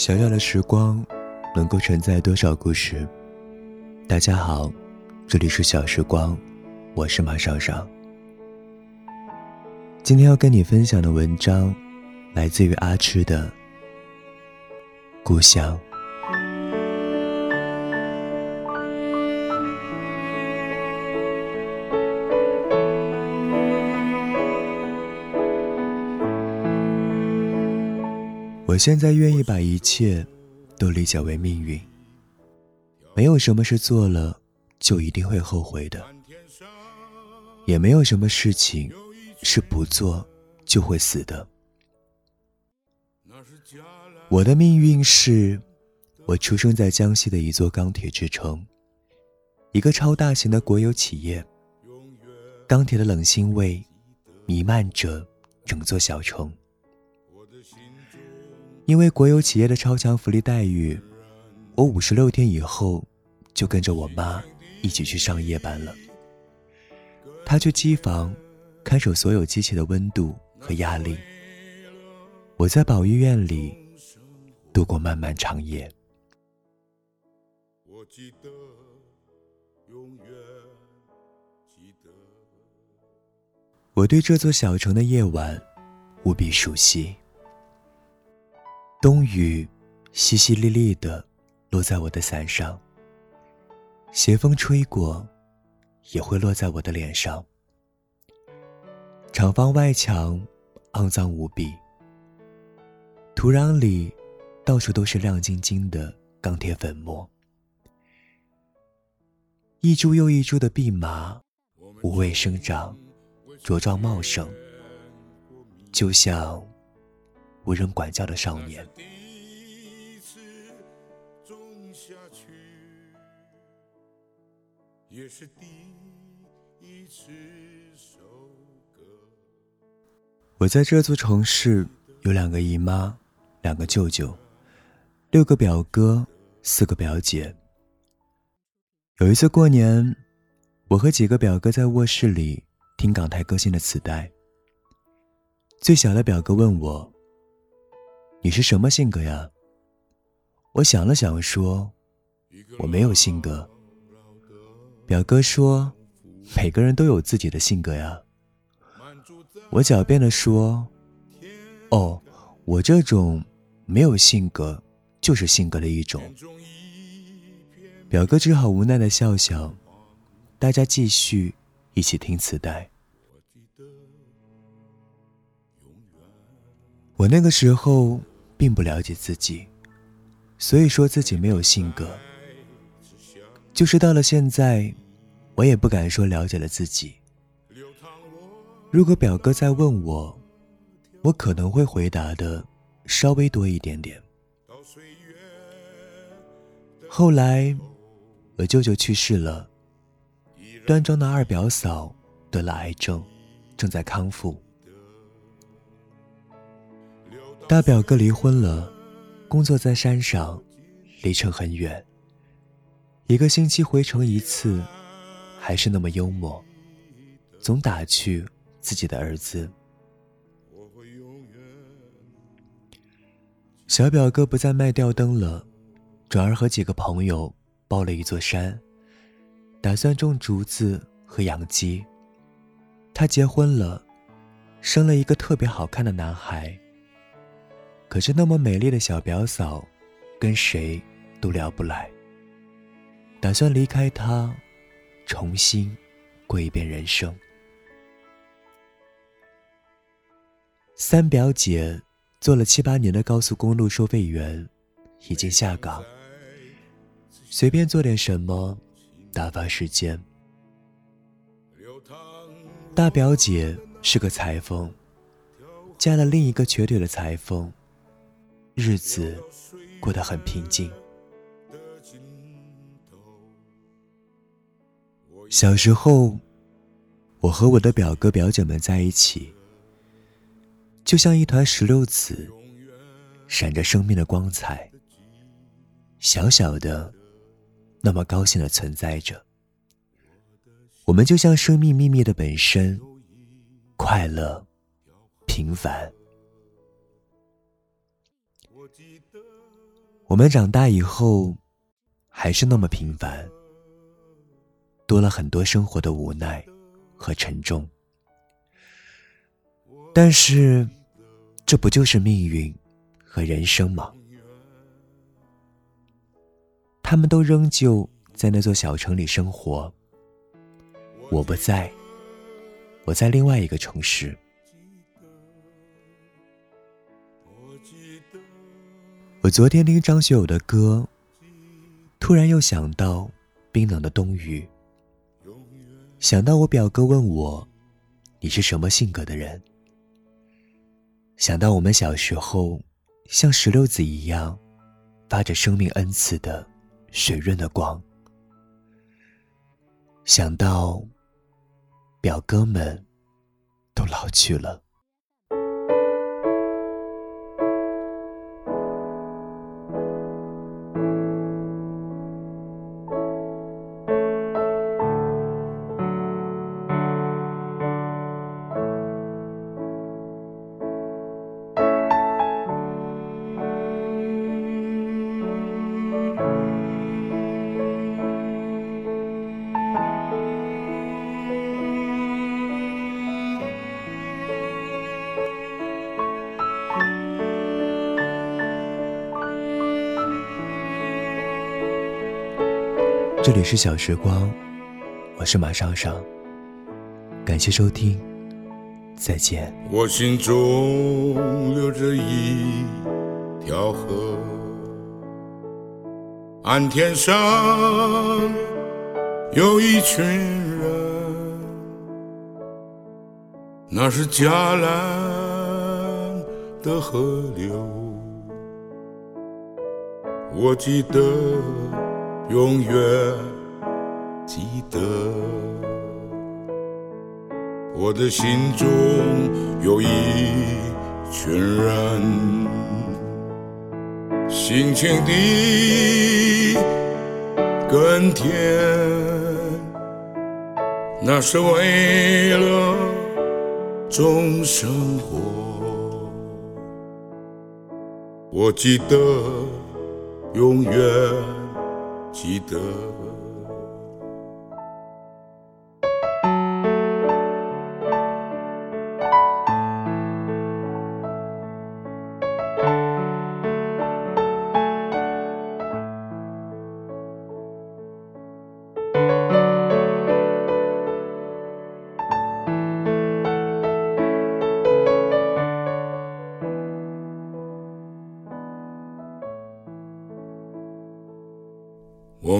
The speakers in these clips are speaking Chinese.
小小的时光，能够承载多少故事？大家好，这里是小时光，我是马少少。今天要跟你分享的文章，来自于阿痴的《故乡》。我现在愿意把一切都理解为命运，没有什么是做了就一定会后悔的，也没有什么事情是不做就会死的。我的命运是，我出生在江西的一座钢铁之城，一个超大型的国有企业，钢铁的冷腥味弥漫着整座小城。因为国有企业的超强福利待遇，我五十六天以后就跟着我妈一起去上夜班了。她去机房看守所有机器的温度和压力，我在保育院里度过漫漫长夜。我记得，永远记得，我对这座小城的夜晚无比熟悉。冬雨淅淅沥沥的落在我的伞上，斜风吹过，也会落在我的脸上。厂房外墙肮脏无比，土壤里到处都是亮晶晶的钢铁粉末，一株又一株的蓖麻无畏生长，茁壮茂盛，就像。无人管教的少年。我在这座城市有两个姨妈，两个舅舅，六个表哥，四个表姐。有一次过年，我和几个表哥在卧室里听港台歌星的磁带。最小的表哥问我。你是什么性格呀？我想了想说：“我没有性格。”表哥说：“每个人都有自己的性格呀。”我狡辩的说：“哦，我这种没有性格，就是性格的一种。”表哥只好无奈的笑笑。大家继续一起听磁带。我那个时候。并不了解自己，所以说自己没有性格。就是到了现在，我也不敢说了解了自己。如果表哥再问我，我可能会回答的稍微多一点点。后来，我舅舅去世了，端庄的二表嫂得了癌症，正在康复。大表哥离婚了，工作在山上，离城很远。一个星期回城一次，还是那么幽默，总打趣自己的儿子。小表哥不再卖吊灯了，转而和几个朋友包了一座山，打算种竹子和养鸡。他结婚了，生了一个特别好看的男孩。可是那么美丽的小表嫂，跟谁都聊不来。打算离开他，重新过一遍人生。三表姐做了七八年的高速公路收费员，已经下岗，随便做点什么打发时间。大表姐是个裁缝，嫁了另一个瘸腿的裁缝。日子过得很平静。小时候，我和我的表哥表姐们在一起，就像一团石榴籽，闪着生命的光彩。小小的，那么高兴的存在着。我们就像生命秘密的本身，快乐，平凡。我们长大以后，还是那么平凡，多了很多生活的无奈和沉重。但是，这不就是命运和人生吗？他们都仍旧在那座小城里生活，我不在，我在另外一个城市。我昨天听张学友的歌，突然又想到冰冷的冬雨，想到我表哥问我，你是什么性格的人？想到我们小时候，像石榴子一样，发着生命恩赐的水润的光。想到表哥们都老去了。这里是小时光，我是马尚尚，感谢收听，再见。我心中流着一条河，岸天上有一群人，那是嘉兰的河流，我记得。永远记得，我的心中有一群人，辛勤地耕田，那是为了种生活。我记得永远。记得。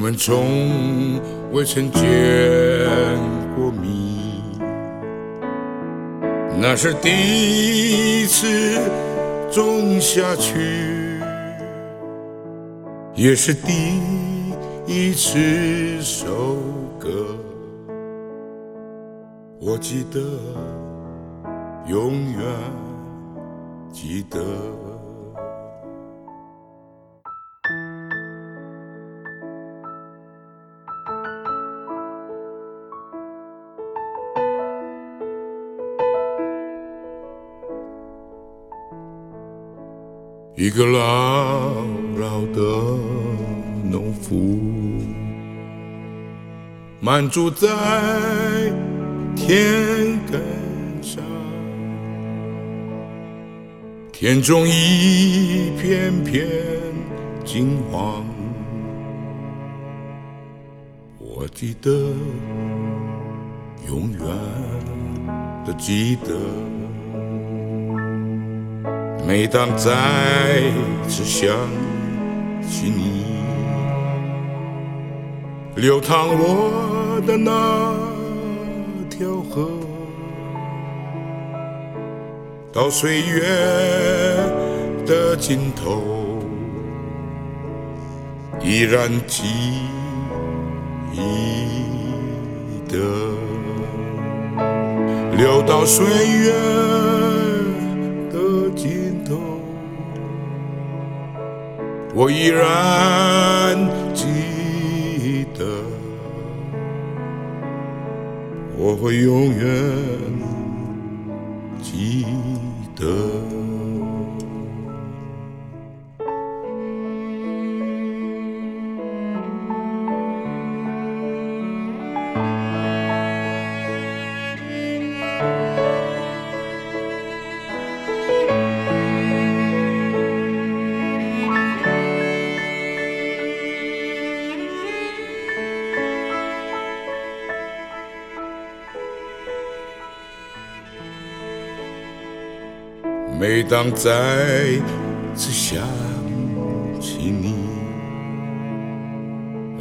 我们从未曾见过面，那是第一次种下去，也是第一次收割。我记得，永远记得。一个老老的农夫，满住在田埂上，田中一片片金黄。我记得，永远的记得。每当再次想起你，流淌我的那条河，到岁月的尽头，依然记得，流到岁月。我依然记得，我会永远每当再次想起你，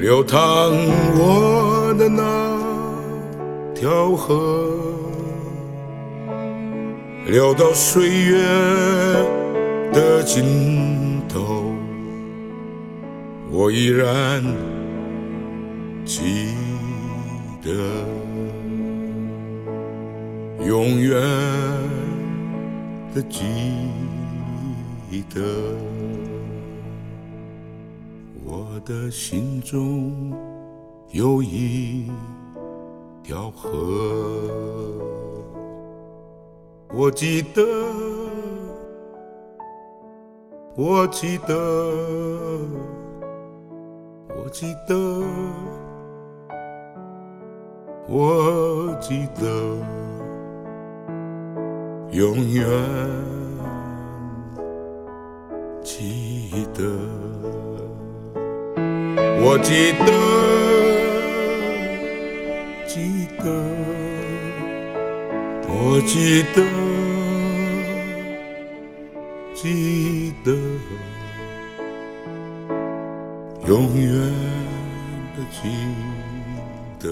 流淌我的那条河，流到岁月的尽头，我依然记得，永远。的记得，我的心中有一条河，我记得，我记得，我记得，我记得，永远记得，我记得，记得，我记得，记得，永远的记得。